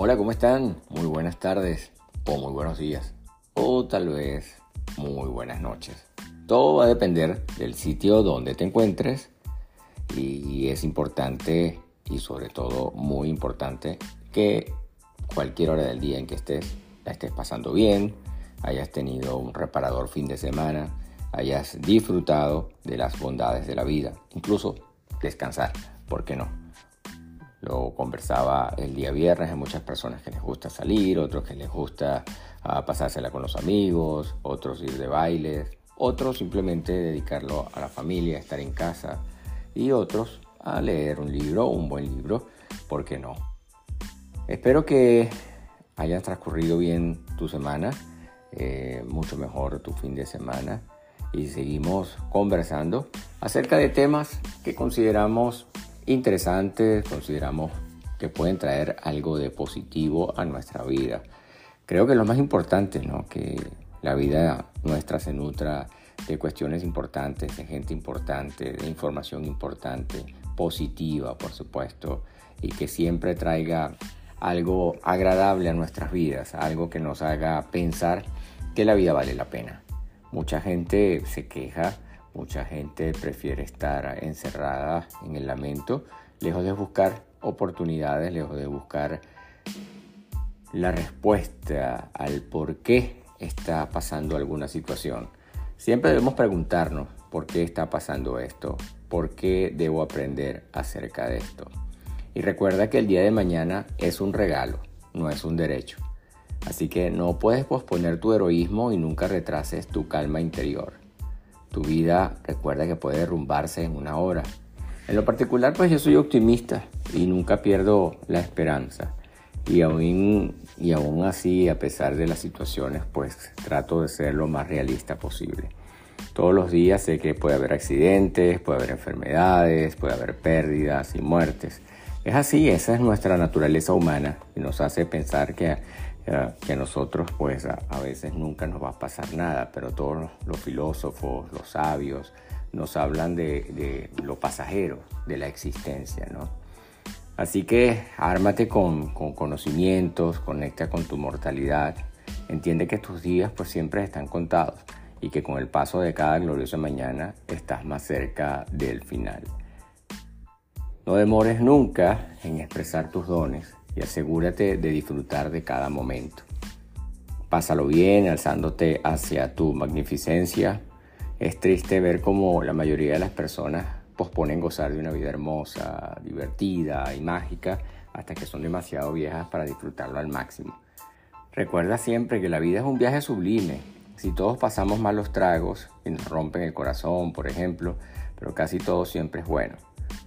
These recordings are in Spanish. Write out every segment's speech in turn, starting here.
Hola, ¿cómo están? Muy buenas tardes, o muy buenos días, o tal vez muy buenas noches. Todo va a depender del sitio donde te encuentres y es importante y sobre todo muy importante que cualquier hora del día en que estés la estés pasando bien, hayas tenido un reparador fin de semana, hayas disfrutado de las bondades de la vida, incluso descansar, ¿por qué no? Lo conversaba el día viernes, hay muchas personas que les gusta salir, otros que les gusta uh, pasársela con los amigos, otros ir de bailes, otros simplemente dedicarlo a la familia, estar en casa y otros a leer un libro, un buen libro, ¿por qué no? Espero que hayas transcurrido bien tu semana, eh, mucho mejor tu fin de semana y seguimos conversando acerca de temas que consideramos interesantes, consideramos que pueden traer algo de positivo a nuestra vida. Creo que lo más importante, ¿no? Que la vida nuestra se nutra de cuestiones importantes, de gente importante, de información importante, positiva, por supuesto, y que siempre traiga algo agradable a nuestras vidas, algo que nos haga pensar que la vida vale la pena. Mucha gente se queja Mucha gente prefiere estar encerrada en el lamento, lejos de buscar oportunidades, lejos de buscar la respuesta al por qué está pasando alguna situación. Siempre debemos preguntarnos por qué está pasando esto, por qué debo aprender acerca de esto. Y recuerda que el día de mañana es un regalo, no es un derecho. Así que no puedes posponer tu heroísmo y nunca retrases tu calma interior. Tu vida recuerda que puede derrumbarse en una hora. En lo particular, pues yo soy optimista y nunca pierdo la esperanza. Y aún, y aún así, a pesar de las situaciones, pues trato de ser lo más realista posible. Todos los días sé que puede haber accidentes, puede haber enfermedades, puede haber pérdidas y muertes. Es así, esa es nuestra naturaleza humana y nos hace pensar que que a nosotros pues a, veces nunca nos va a pasar nada, pero todos los, filósofos, los sabios, nos hablan de, lo pasajero, de la existencia, ¿no? Así que ármate con, con, conocimientos, conecta con tu mortalidad, entiende que tus días pues siempre están contados y que con el paso de cada gloriosa mañana estás más cerca del final. No demores nunca en expresar tus dones y asegúrate de disfrutar de cada momento. Pásalo bien, alzándote hacia tu magnificencia. Es triste ver cómo la mayoría de las personas posponen gozar de una vida hermosa, divertida y mágica hasta que son demasiado viejas para disfrutarlo al máximo. Recuerda siempre que la vida es un viaje sublime. Si todos pasamos malos tragos y nos rompen el corazón, por ejemplo, pero casi todo siempre es bueno.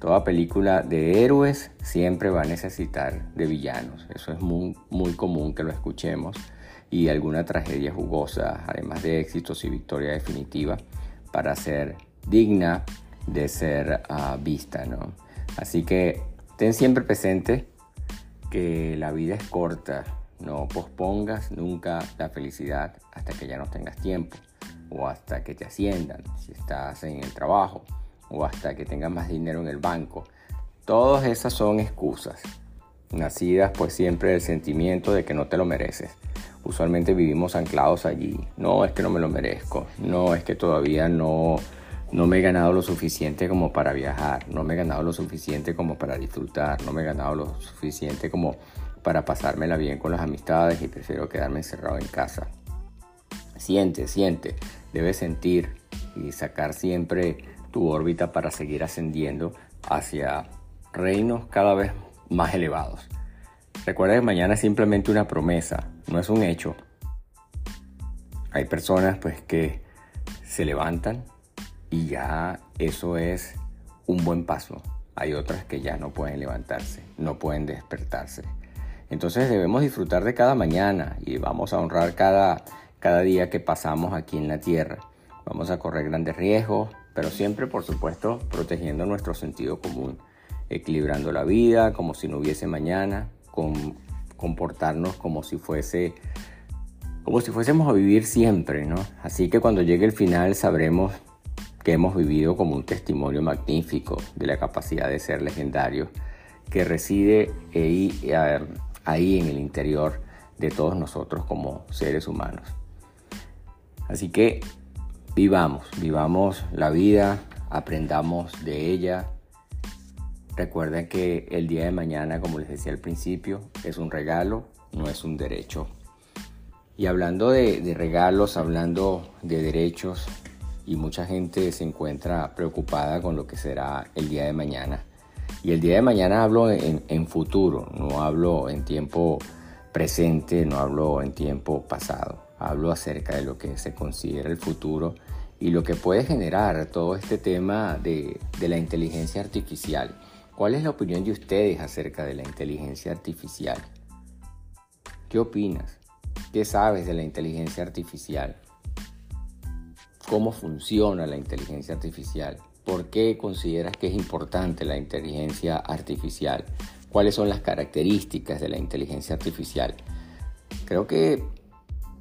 Toda película de héroes siempre va a necesitar de villanos. Eso es muy, común que lo escuchemos. Y alguna tragedia jugosa, además de éxitos y victoria definitiva, para ser digna de ser uh, vista. ¿no? Así que ten siempre presente que la vida es corta. No pospongas nunca la felicidad hasta que ya no tengas tiempo o hasta que te asciendan si estás en el trabajo o hasta que tengas más dinero en el banco. Todas esas son excusas, nacidas pues siempre del sentimiento de que no te lo mereces. Usualmente vivimos anclados allí. No es que no me lo merezco. No es que todavía no, no me he ganado lo suficiente como para viajar. No me he ganado lo suficiente como para disfrutar. No me he ganado lo suficiente como para pasármela bien con las amistades y prefiero quedarme encerrado en casa. Siente, siente. Debes sentir y sacar siempre tu órbita para seguir ascendiendo hacia reinos cada vez más elevados. Recuerda que mañana es simplemente una promesa, no es un hecho. Hay personas pues que se levantan y ya eso es un buen paso. Hay otras que ya no pueden levantarse, no pueden despertarse. Entonces debemos disfrutar de cada mañana y vamos a honrar cada, cada día que pasamos aquí en la tierra. Vamos a correr grandes riesgos, pero siempre, por supuesto, protegiendo nuestro sentido común, equilibrando la vida como si no hubiese mañana, con, comportarnos como si fuese como si fuésemos a vivir siempre, ¿no? Así que cuando llegue el final sabremos que hemos vivido como un testimonio magnífico de la capacidad de ser legendario que reside ahí, ahí en el interior de todos nosotros como seres humanos. Así que vivamos, vivamos la vida, aprendamos de ella. Recuerden que el día de mañana, como les decía al principio, es un regalo, no es un derecho. Y hablando de, regalos, hablando de derechos, y mucha gente se encuentra preocupada con lo que será el día de mañana. Y el día de mañana hablo en, futuro, no hablo en tiempo presente, no hablo en tiempo pasado. Hablo acerca de lo que se considera el futuro y lo que puede generar todo este tema de, de la inteligencia artificial. ¿Cuál es la opinión de ustedes acerca de la inteligencia artificial? ¿Qué opinas? ¿Qué sabes de la inteligencia artificial? ¿Cómo funciona la inteligencia artificial? ¿Por qué consideras que es importante la inteligencia artificial? ¿Cuáles son las características de la inteligencia artificial? Creo que,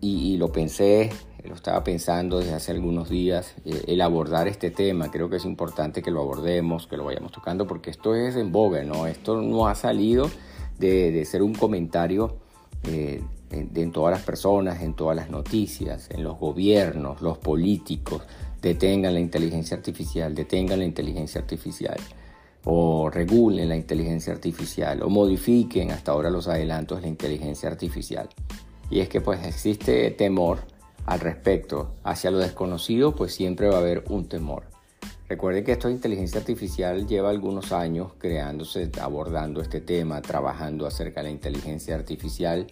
y, lo pensé, lo estaba pensando desde hace algunos días, eh, el abordar este tema, creo que es importante que lo abordemos, que lo vayamos tocando, porque esto es en boga, ¿no? Esto no ha salido de, ser un comentario eh, en todas las personas, en todas las noticias, en los gobiernos, los políticos, detengan la inteligencia artificial, detengan la inteligencia artificial, o regulen la inteligencia artificial, o modifiquen hasta ahora los adelantos de la inteligencia artificial. Y es que pues existe temor al respecto. Hacia lo desconocido pues siempre va a haber un temor. Recuerden que esto de inteligencia artificial lleva algunos años creándose, abordando este tema, trabajando acerca de la inteligencia artificial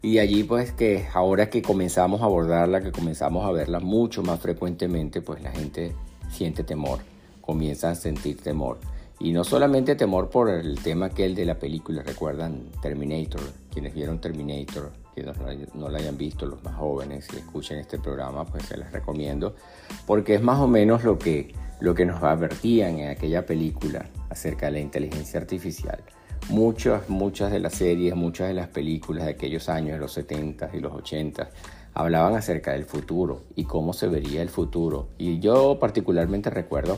y allí pues que ahora que comenzamos a abordarla, que comenzamos a verla mucho más frecuentemente, pues la gente siente temor, comienza a sentir temor. Y no solamente temor por el tema aquel de la película, recuerdan Terminator, quienes vieron Terminator, que no, la hayan visto, los más jóvenes, y escuchen este programa, pues se les recomiendo, porque es más o menos lo que, lo que nos advertían en aquella película acerca de la inteligencia artificial. Muchas, muchas de las series, muchas de las películas de aquellos años, de los 70 y los 80, hablaban acerca del futuro y cómo se vería el futuro. Y yo particularmente recuerdo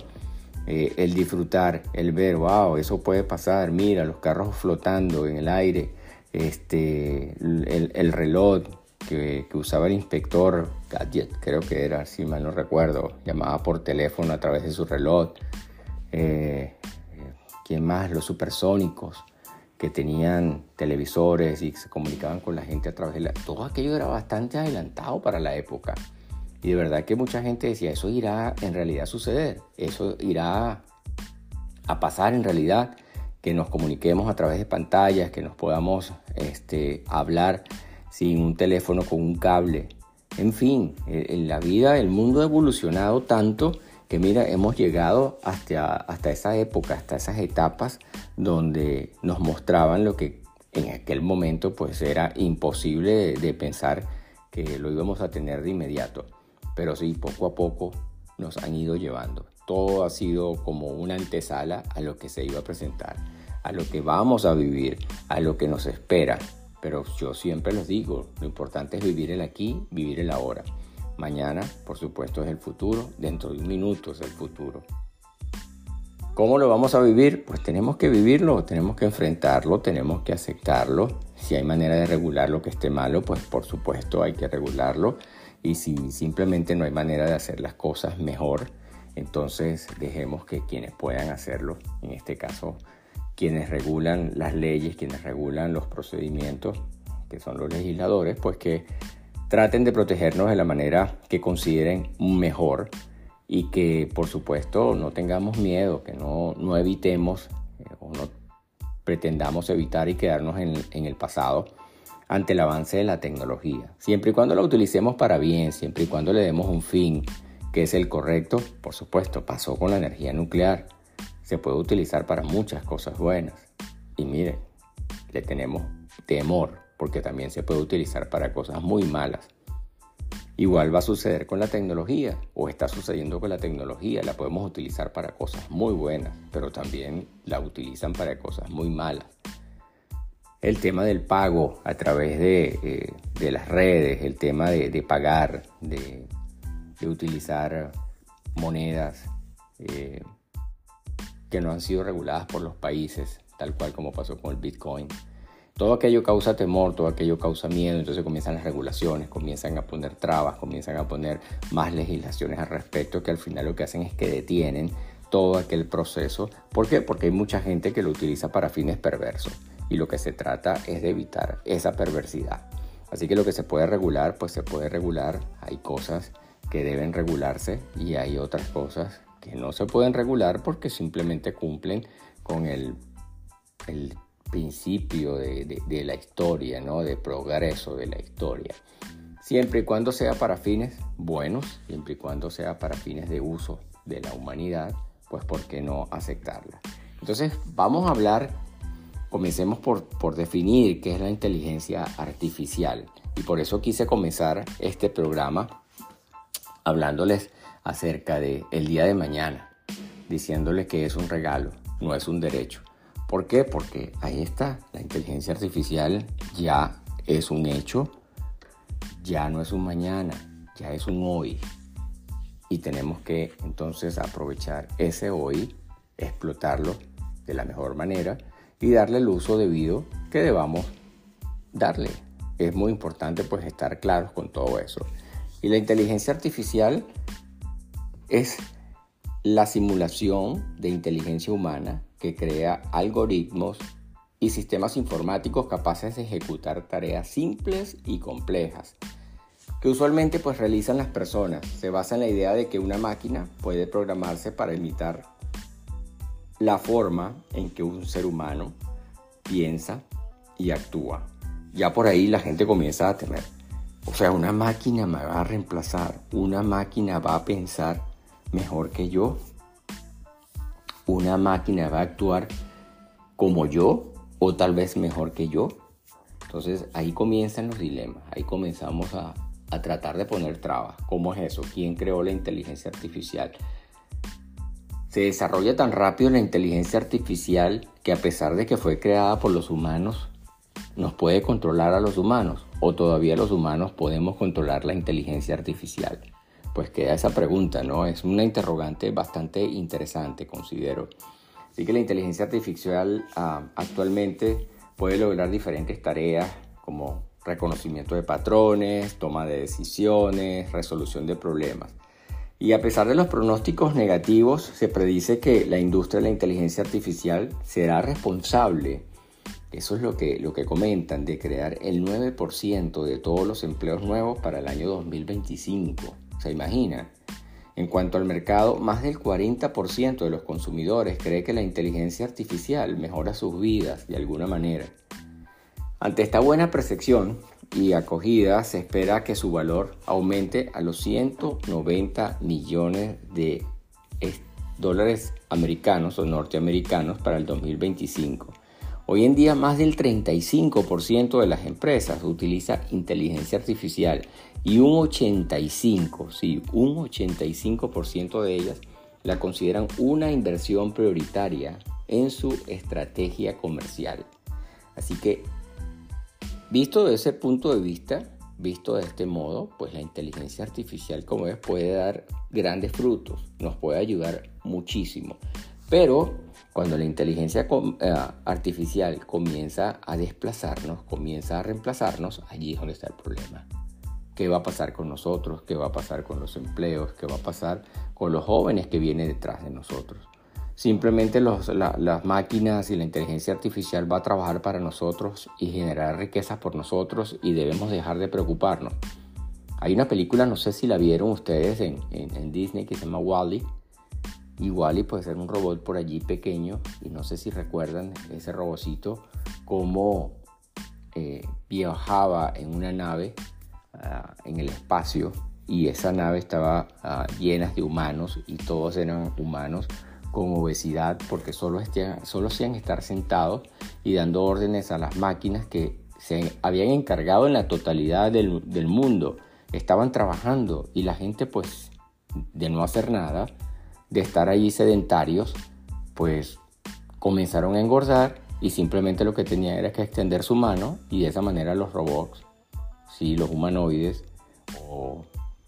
eh, el disfrutar, el ver, wow, eso puede pasar, mira, los carros flotando en el aire, este, el, reloj que, usaba el inspector Gadget, creo que era, si mal no recuerdo, llamaba por teléfono a través de su reloj. Eh, ¿Quién más? Los supersónicos que tenían televisores y se comunicaban con la gente a través de la... Todo aquello era bastante adelantado para la época. Y de verdad que mucha gente decía, eso irá en realidad a suceder, eso irá a pasar en realidad, que nos comuniquemos a través de pantallas, que nos podamos este, hablar sin un teléfono con un cable. En fin, en la vida, el mundo ha evolucionado tanto que mira, hemos llegado hasta, hasta esa época, hasta esas etapas donde nos mostraban lo que en aquel momento pues era imposible de, pensar que lo íbamos a tener de inmediato. Pero sí, poco a poco nos han ido llevando. Todo ha sido como una antesala a lo que se iba a presentar, a lo que vamos a vivir, a lo que nos espera. Pero yo siempre les digo, lo importante es vivir el aquí, vivir el ahora. Mañana, por supuesto, es el futuro. Dentro de un minuto es el futuro. ¿Cómo lo vamos a vivir? Pues tenemos que vivirlo, tenemos que enfrentarlo, tenemos que aceptarlo. Si hay manera de regular lo que esté malo, pues por supuesto hay que regularlo. Y si simplemente no hay manera de hacer las cosas mejor, entonces dejemos que quienes puedan hacerlo, en este caso quienes regulan las leyes, quienes regulan los procedimientos, que son los legisladores, pues que traten de protegernos de la manera que consideren mejor y que por supuesto no tengamos miedo, que no, no evitemos eh, o no pretendamos evitar y quedarnos en, en el pasado ante el avance de la tecnología. Siempre y cuando la utilicemos para bien, siempre y cuando le demos un fin que es el correcto, por supuesto, pasó con la energía nuclear. Se puede utilizar para muchas cosas buenas. Y miren, le tenemos temor porque también se puede utilizar para cosas muy malas. Igual va a suceder con la tecnología, o está sucediendo con la tecnología, la podemos utilizar para cosas muy buenas, pero también la utilizan para cosas muy malas. El tema del pago a través de, eh, las redes, el tema de, pagar, de, utilizar monedas eh, que no han sido reguladas por los países, tal cual como pasó con el Bitcoin todo aquello causa temor, todo aquello causa miedo, entonces comienzan las regulaciones, comienzan a poner trabas, comienzan a poner más legislaciones al respecto que al final lo que hacen es que detienen todo aquel proceso. ¿Por qué? Porque hay mucha gente que lo utiliza para fines perversos y lo que se trata es de evitar esa perversidad. Así que lo que se puede regular, pues se puede regular. Hay cosas que deben regularse y hay otras cosas que no se pueden regular porque simplemente cumplen con el, principio de, la historia, ¿no? de progreso de la historia. Siempre y cuando sea para fines buenos, siempre y cuando sea para fines de uso de la humanidad, pues ¿por qué no aceptarla? Entonces vamos a hablar, comencemos por definir qué es la inteligencia artificial. Y por eso quise comenzar este programa hablándoles acerca de el día de mañana, diciéndoles que es un regalo, no es un derecho. ¿Por qué? Porque ahí está, la inteligencia artificial ya es un hecho, ya no es un mañana, ya es un hoy. Y tenemos que entonces aprovechar ese hoy, explotarlo de la mejor manera y darle el uso debido que debamos darle. Es muy importante pues estar claros con todo eso. Y la inteligencia artificial es la simulación de inteligencia humana que crea algoritmos y sistemas informáticos capaces de ejecutar tareas simples y complejas que usualmente pues realizan las personas. Se basa en la idea de que una máquina puede programarse para imitar la forma en que un ser humano piensa y actúa. Ya por ahí la gente comienza a temer. O sea, una máquina me va a reemplazar, una máquina va a pensar mejor que yo una máquina va a actuar como yo o tal vez mejor que yo. Entonces ahí comienzan los dilemas, ahí comenzamos a, a tratar de poner trabas. ¿Cómo es eso? ¿Quién creó la inteligencia artificial? Se desarrolla tan rápido la inteligencia artificial que a pesar de que fue creada por los humanos, nos puede controlar a los humanos o todavía los humanos podemos controlar la inteligencia artificial pues queda esa pregunta, ¿no? Es una interrogante bastante interesante, considero. Así que la inteligencia artificial ah, actualmente puede lograr diferentes tareas como reconocimiento de patrones, toma de decisiones, resolución de problemas. Y a pesar de los pronósticos negativos, se predice que la industria de la inteligencia artificial será responsable, eso es lo que, lo que comentan, de crear el 9% de todos los empleos nuevos para el año 2025. ¿Se imagina? En cuanto al mercado, más del 40% de los consumidores cree que la inteligencia artificial mejora sus vidas de alguna manera. Ante esta buena percepción y acogida, se espera que su valor aumente a los 190 millones de dólares americanos o norteamericanos para el 2025. Hoy en día más del 35% de las empresas utiliza inteligencia artificial y un 85, sí, un 85% de ellas la consideran una inversión prioritaria en su estrategia comercial. Así que, visto de ese punto de vista, visto de este modo, pues la inteligencia artificial, como ves, puede dar grandes frutos, nos puede ayudar muchísimo. Pero cuando la inteligencia eh, artificial comienza a desplazarnos, comienza a reemplazarnos, allí es donde está el problema qué va a pasar con nosotros, qué va a pasar con los empleos, qué va a pasar con los jóvenes que vienen detrás de nosotros. Simplemente las máquinas y la inteligencia artificial va a trabajar para nosotros y generar riquezas por nosotros y debemos dejar de preocuparnos. Hay una película, no sé si la vieron ustedes en, Disney, que se llama Wally. Y Wally puede ser un robot por allí pequeño y no sé si recuerdan ese robocito, cómo eh, viajaba en una nave Ah, en el espacio y esa nave estaba ah, llena de humanos y todos eran humanos con obesidad porque solo, solo hacían estar sentados y dando órdenes a las máquinas que se habían encargado en la totalidad del mundo. Estaban trabajando y la gente pues de no hacer nada, de estar allí sedentarios, pues comenzaron a engordar y simplemente lo que tenía era que extender su mano y de esa manera los robots si los humanoides o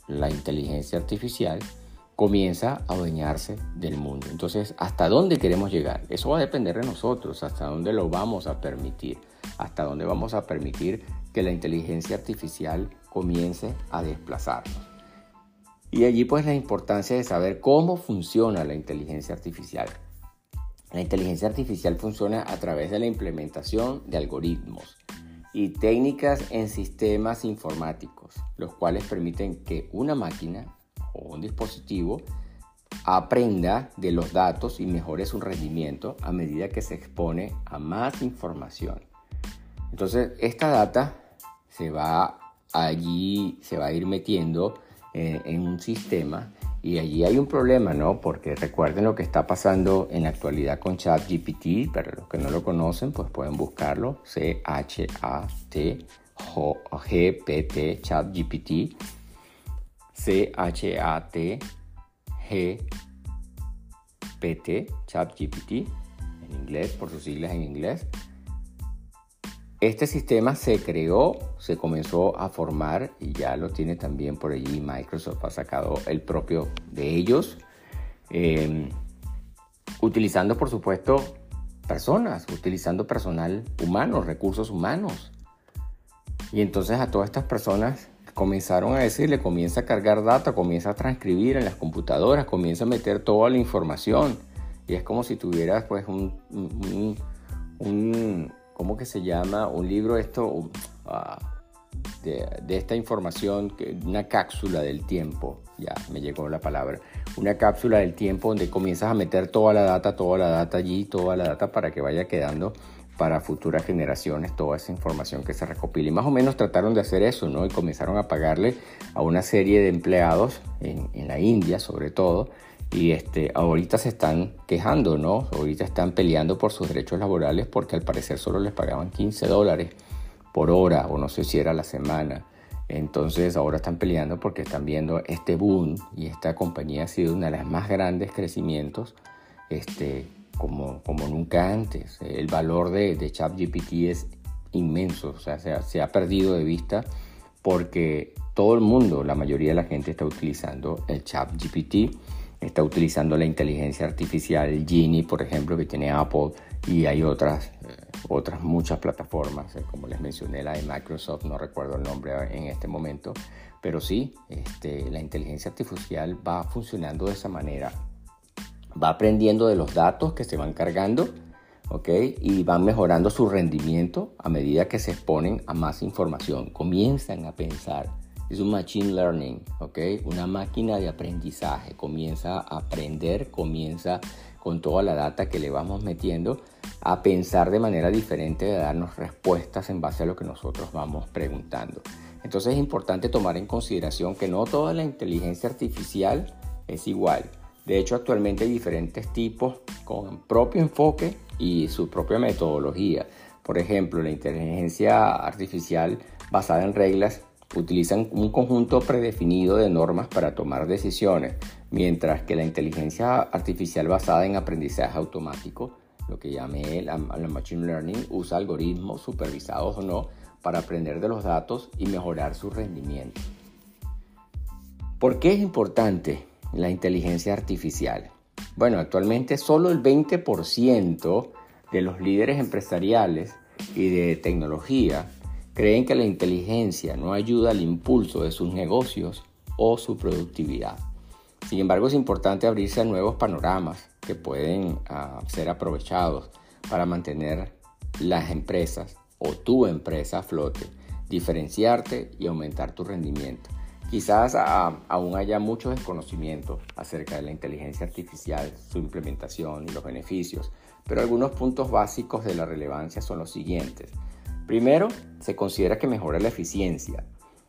la inteligencia artificial comienza a adueñarse del mundo. Entonces, ¿hasta dónde queremos llegar? Eso va a depender de nosotros, hasta dónde lo vamos a permitir, hasta dónde vamos a permitir que la inteligencia artificial comience a desplazarnos. Y allí pues la importancia de saber cómo funciona la inteligencia artificial. La inteligencia artificial funciona a través de la implementación de algoritmos y técnicas en sistemas informáticos, los cuales permiten que una máquina o un dispositivo aprenda de los datos y mejore su rendimiento a medida que se expone a más información. Entonces, esta data se va allí, se va a ir metiendo eh, en un sistema y allí hay un problema, ¿no? Porque recuerden lo que está pasando en la actualidad con ChatGPT. Para los que no lo conocen, pues pueden buscarlo. C-H-A-T G-P-T, ChatGPT. C-H-A-T G-P-T, ChatGPT. En inglés, por sus siglas en inglés. Este sistema se creó, se comenzó a formar y ya lo tiene también por allí. Microsoft ha sacado el propio de ellos, em, utilizando por supuesto personas, utilizando personal humano, recursos humanos. Y entonces a todas estas personas comenzaron a decirle, comienza a cargar data, comienza a transcribir en las computadoras, comienza a meter toda la información. Y es como si tuvieras pues un, un ¿cómo que se llama? Un libro esto ah, de, esta información, una cápsula del tiempo, ya me llegó la palabra, una cápsula del tiempo donde comienzas a meter toda la data, toda la data allí, toda la data para que vaya quedando para futuras generaciones toda esa información que se recopila. Y más o menos trataron de hacer eso, ¿no? Y comenzaron a pagarle a una serie de empleados en, en la India, sobre todo, y este, ahorita se están quejando, ¿no? Ahorita están peleando por sus derechos laborales porque al parecer solo les pagaban 15 dólares por hora o no sé si era la semana. Entonces ahora están peleando porque están viendo este boom y esta compañía ha sido una de las más grandes crecimientos este, como, como nunca antes. El valor de, de ChatGPT es inmenso, o sea, se se ha perdido de vista porque todo el mundo, la mayoría de la gente está utilizando el ChatGPT está utilizando la inteligencia artificial Genie, por ejemplo, que tiene Apple, y hay otras, eh, otras muchas plataformas, eh, como les mencioné, la de Microsoft, no recuerdo el nombre en este momento, pero sí, este, la inteligencia artificial va funcionando de esa manera. Va aprendiendo de los datos que se van cargando, ¿ok? Y van mejorando su rendimiento a medida que se exponen a más información. Comienzan a pensar es un machine learning, ¿ok? Una máquina de aprendizaje. Comienza a aprender, comienza con toda la data que le vamos metiendo a pensar de manera diferente, a darnos respuestas en base a lo que nosotros vamos preguntando. Entonces es importante tomar en consideración que no toda la inteligencia artificial es igual. De hecho, actualmente hay diferentes tipos con propio enfoque y su propia metodología. Por ejemplo, la inteligencia artificial basada en reglas utilizan un conjunto predefinido de normas para tomar decisiones, mientras que la inteligencia artificial basada en aprendizaje automático, lo que llamé la, Machine Learning, usa algoritmos supervisados o no para aprender de los datos y mejorar su rendimiento. ¿Por qué es importante la inteligencia artificial? Bueno, actualmente solo el 20% de los líderes empresariales y de tecnología Creen que la inteligencia no ayuda al impulso de sus negocios o su productividad. Sin embargo, es importante abrirse a nuevos panoramas que pueden ah, ser aprovechados para mantener las empresas o tu empresa a flote, diferenciarte y aumentar tu rendimiento. Quizás ah, aún haya mucho desconocimiento acerca de la inteligencia artificial, su implementación y los beneficios, pero algunos puntos básicos de la relevancia son los siguientes. Primero, se considera que mejora la eficiencia.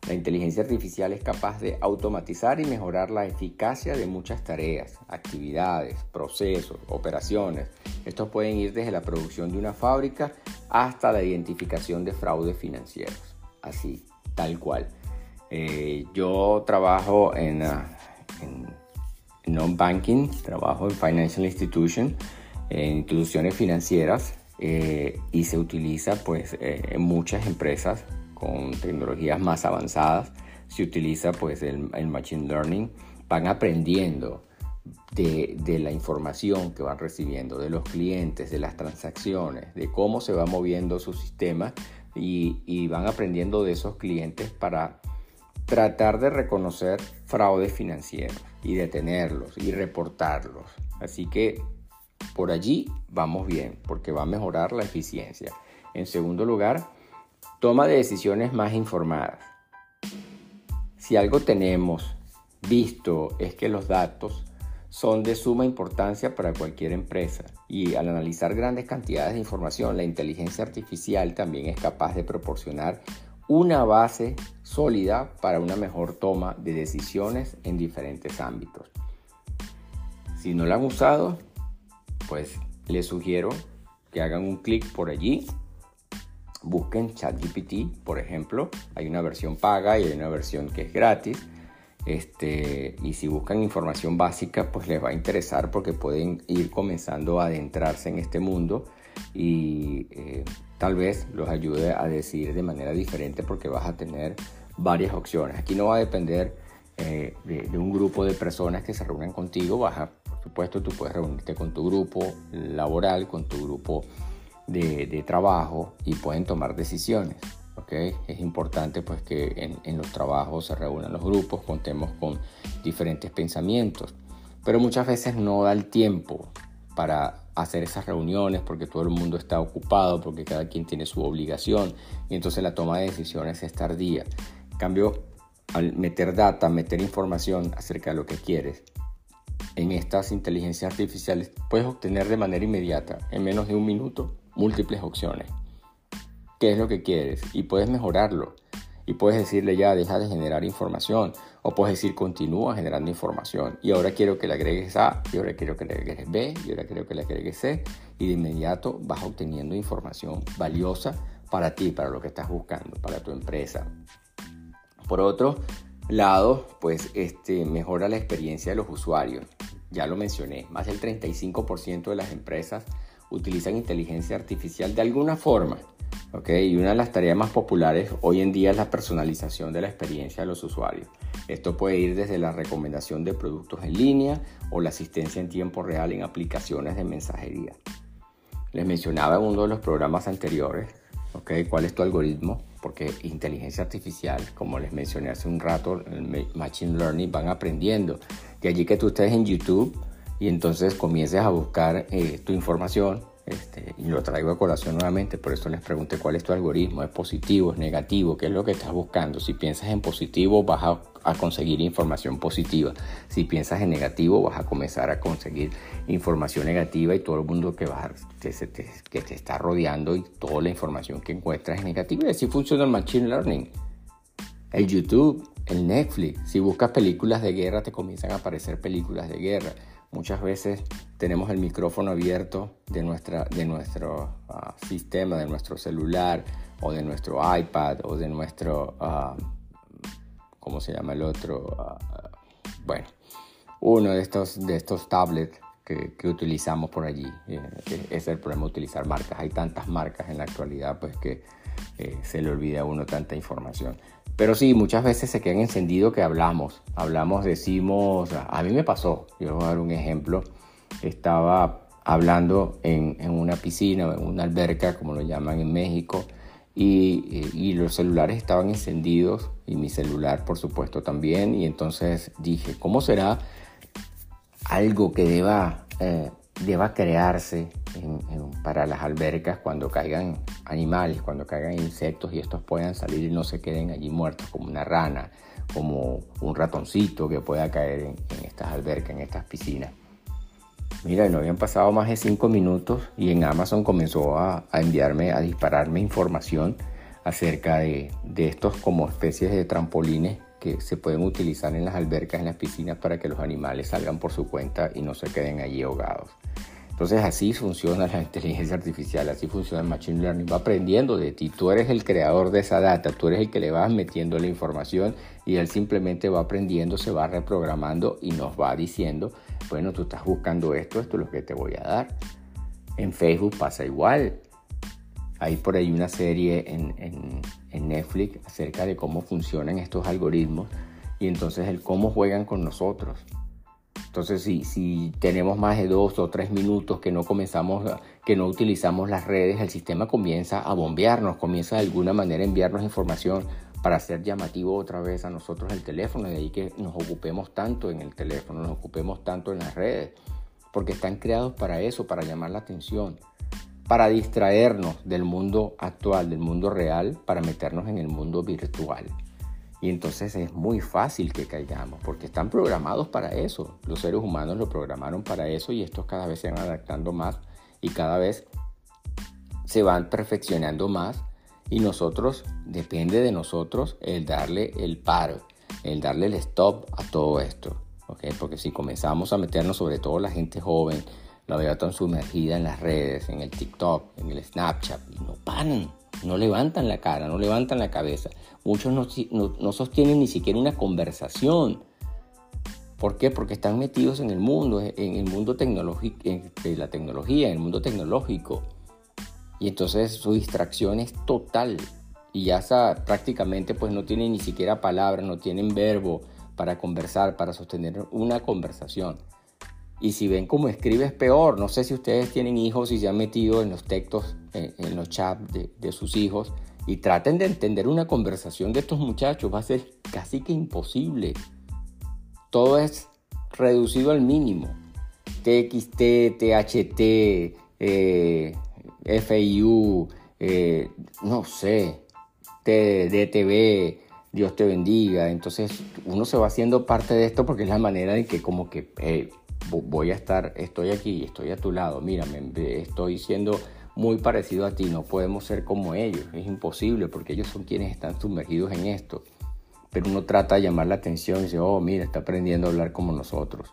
La inteligencia artificial es capaz de automatizar y mejorar la eficacia de muchas tareas, actividades, procesos, operaciones. Estos pueden ir desde la producción de una fábrica hasta la identificación de fraudes financieros. Así, tal cual. Eh, yo trabajo en, ah, non-banking, trabajo en financial institution, en instituciones financieras eh, y se utiliza pues eh, en muchas empresas con tecnologías más avanzadas. Se utiliza pues el, machine learning van aprendiendo de, la información que van recibiendo, de los clientes, de las transacciones, de cómo se va moviendo su sistema y, y van aprendiendo de esos clientes para tratar de reconocer fraudes financieros y detenerlos y reportarlos. Así que por allí vamos bien, porque va a mejorar la eficiencia. En segundo lugar, toma de decisiones más informadas. Si algo tenemos visto es que los datos son de suma importancia para cualquier empresa y al analizar grandes cantidades de información, la inteligencia artificial también es capaz de proporcionar una base sólida para una mejor toma de decisiones en diferentes ámbitos. Si no la han usado, pues les sugiero que hagan un clic por allí. Busquen ChatGPT, por ejemplo. Hay una versión paga y hay una versión que es gratis. Este, y si buscan información básica, pues les va a interesar porque pueden ir comenzando a adentrarse en este mundo y eh, tal vez los ayude a decidir de manera diferente porque vas a tener varias opciones. Aquí no va a depender eh, de, un grupo de personas que se reúnan contigo, vas a, supuesto, tú puedes reunirte con tu grupo laboral, con tu grupo de, trabajo y pueden tomar decisiones. ¿okay? Es importante pues que en, en los trabajos se reúnan los grupos, contemos con diferentes pensamientos, pero muchas veces no da el tiempo para hacer esas reuniones porque todo el mundo está ocupado, porque cada quien tiene su obligación y entonces la toma de decisiones es tardía. En cambio, al meter data, meter información acerca de lo que quieres, en estas inteligencias artificiales puedes obtener de manera inmediata, en menos de un minuto, múltiples opciones. ¿Qué es lo que quieres? Y puedes mejorarlo y puedes decirle ya deja de generar información o puedes decir continúa generando información y ahora quiero que le agregues A y ahora quiero que le agregues B y ahora quiero que le agregues C y de inmediato vas obteniendo información valiosa para ti, para lo que estás buscando, para tu empresa. Por otro lado, pues este mejora la experiencia de los usuarios. Ya lo mencioné, más del 35% de las empresas utilizan inteligencia artificial de alguna forma y una de las tareas más populares hoy en día es la personalización de la experiencia de los usuarios. Esto puede ir desde la recomendación de productos en línea o la asistencia en tiempo real en aplicaciones de mensajería. Les mencionaba en uno de los programas anteriores, ¿Cuál es tu algoritmo? Porque inteligencia artificial, como les mencioné hace un rato, el Machine Learning van aprendiendo. De allí que tú estés en YouTube y entonces comiences a buscar eh, tu información este, y lo traigo a colación nuevamente, por eso les pregunté cuál es tu algoritmo, es positivo, es negativo, qué es lo que estás buscando. Si piensas en positivo vas a, conseguir información positiva, si piensas en negativo vas a comenzar a conseguir información negativa y todo el mundo que, va, que, te, que te está rodeando y toda la información que encuentras es negativa. Y así funciona el Machine Learning. El YouTube, el Netflix, si buscas películas de guerra te comienzan a aparecer películas de guerra Muchas veces tenemos el micrófono abierto de, nuestra, de nuestro ah, sistema, de nuestro celular o de nuestro iPad o de nuestro, uh, ¿cómo se llama el otro? Ah, bueno, uno de estos, de estos tablets que, que utilizamos por allí. Eh, es el problema de utilizar marcas. Hay tantas marcas en la actualidad pues que eh, se le olvida a uno tanta información. Pero sí, muchas veces se quedan encendidos que hablamos. Hablamos, decimos, a mí me pasó, yo voy a dar un ejemplo, estaba hablando en, en una piscina, en una alberca, como lo llaman en México, y, y, los celulares estaban encendidos y mi celular por supuesto también y entonces dije, ¿cómo será algo que deba eh, deba crearse para las albercas cuando caigan animales, cuando caigan insectos y estos puedan salir y no se queden allí muertos como una rana, como un ratoncito que pueda caer en, estas albercas, en estas piscinas. Mira, no habían pasado más de cinco minutos y en Amazon comenzó a, enviarme, a dispararme información acerca de, de estos como especies de trampolines que se pueden utilizar en las albercas, en las piscinas, para que los animales salgan por su cuenta y no se queden allí ahogados. Entonces así funciona la inteligencia artificial, así funciona el Machine Learning, va aprendiendo de ti, tú eres el creador de esa data, tú eres el que le vas metiendo la información y él simplemente va aprendiendo, se va reprogramando y nos va diciendo, bueno, tú estás buscando esto, esto es lo que te voy a dar. En Facebook pasa igual, hay por ahí una serie en, Netflix acerca de cómo funcionan estos algoritmos y entonces el cómo juegan con nosotros. Entonces, si, tenemos más de dos o tres minutos que no comenzamos, que no utilizamos las redes, el sistema comienza a bombearnos, comienza de alguna manera a enviarnos información para hacer llamativo otra vez a nosotros el teléfono. De ahí que nos ocupemos tanto en el teléfono, nos ocupemos tanto en las redes, porque están creados para eso, para llamar la atención, para distraernos del mundo actual, del mundo real, para meternos en el mundo virtual. Y entonces es muy fácil que caigamos, porque están programados para eso. Los seres humanos lo programaron para eso y estos cada vez se van adaptando más y cada vez se van perfeccionando más. Y nosotros, depende de nosotros el darle el paro, el darle el stop a todo esto. ¿okay? Porque si comenzamos a meternos, sobre todo la gente joven, la veo tan sumergida en las redes, en el TikTok, en el Snapchat, y no paran, no levantan la cara, no levantan la cabeza. Muchos no, sostienen ni siquiera una conversación. ¿Por qué? Porque están metidos en el mundo, en el mundo tecnológico, en la tecnología, en el mundo tecnológico. Y entonces su distracción es total. Y ya prácticamente pues no tienen ni siquiera palabras, no tienen verbo para conversar, para sostener una conversación. Y si ven cómo escribe es peor. No sé si ustedes tienen hijos y se han metido en los textos, en, los chats de, sus hijos y traten de entender una conversación de estos muchachos. Va a ser casi que imposible. Todo es reducido al mínimo. TXT, THT, eh, FIU, eh, no sé, DTV, Dios te bendiga. Entonces uno se va haciendo parte de esto porque es la manera en que como que eh, voy a estar, estoy aquí, estoy a tu lado, mírame, estoy siendo muy parecido a ti, no podemos ser como ellos, es imposible porque ellos son quienes están sumergidos en esto. Pero uno trata de llamar la atención y dice, oh, mira, está aprendiendo a hablar como nosotros.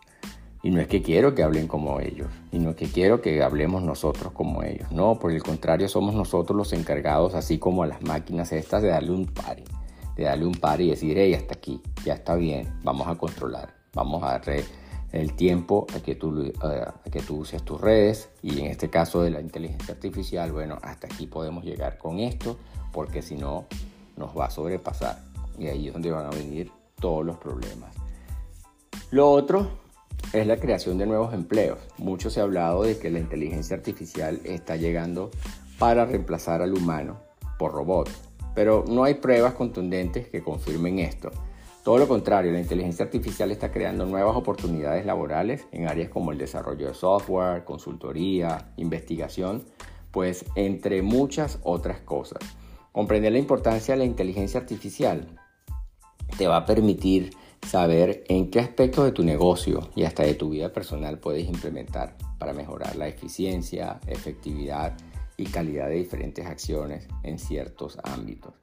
Y no es que quiero que hablen como ellos, y no es que quiero que hablemos nosotros como ellos. No, por el contrario, somos nosotros los encargados, así como a las máquinas estas, de darle un par, de darle un par y decir, hey, hasta aquí, ya está bien, vamos a controlar, vamos a darle el tiempo a que, tú, que tú uses tus redes y en este caso de la inteligencia artificial, bueno, hasta aquí podemos llegar con esto porque si no nos va a sobrepasar y ahí es donde van a venir todos los problemas. Lo otro es la creación de nuevos empleos. Mucho se ha hablado de que la inteligencia artificial está llegando para reemplazar al humano por robots, pero no hay pruebas contundentes que confirmen esto. Todo lo contrario, la inteligencia artificial está creando nuevas oportunidades laborales en áreas como el desarrollo de software, consultoría, investigación, pues entre muchas otras cosas. Comprender la importancia de la inteligencia artificial te va a permitir saber en qué aspectos de tu negocio y hasta de tu vida personal puedes implementar para mejorar la eficiencia, efectividad y calidad de diferentes acciones en ciertos ámbitos.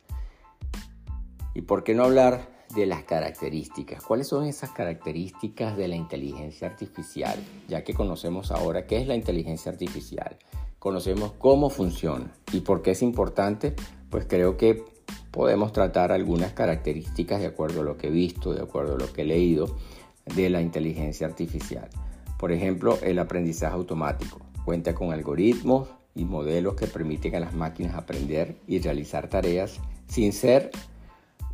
¿Y por qué no hablar de las características. ¿Cuáles son esas características de la inteligencia artificial? Ya que conocemos ahora qué es la inteligencia artificial, conocemos cómo funciona y por qué es importante, pues creo que podemos tratar algunas características de acuerdo a lo que he visto, de acuerdo a lo que he leído de la inteligencia artificial. Por ejemplo, el aprendizaje automático. Cuenta con algoritmos y modelos que permiten a las máquinas aprender y realizar tareas sin ser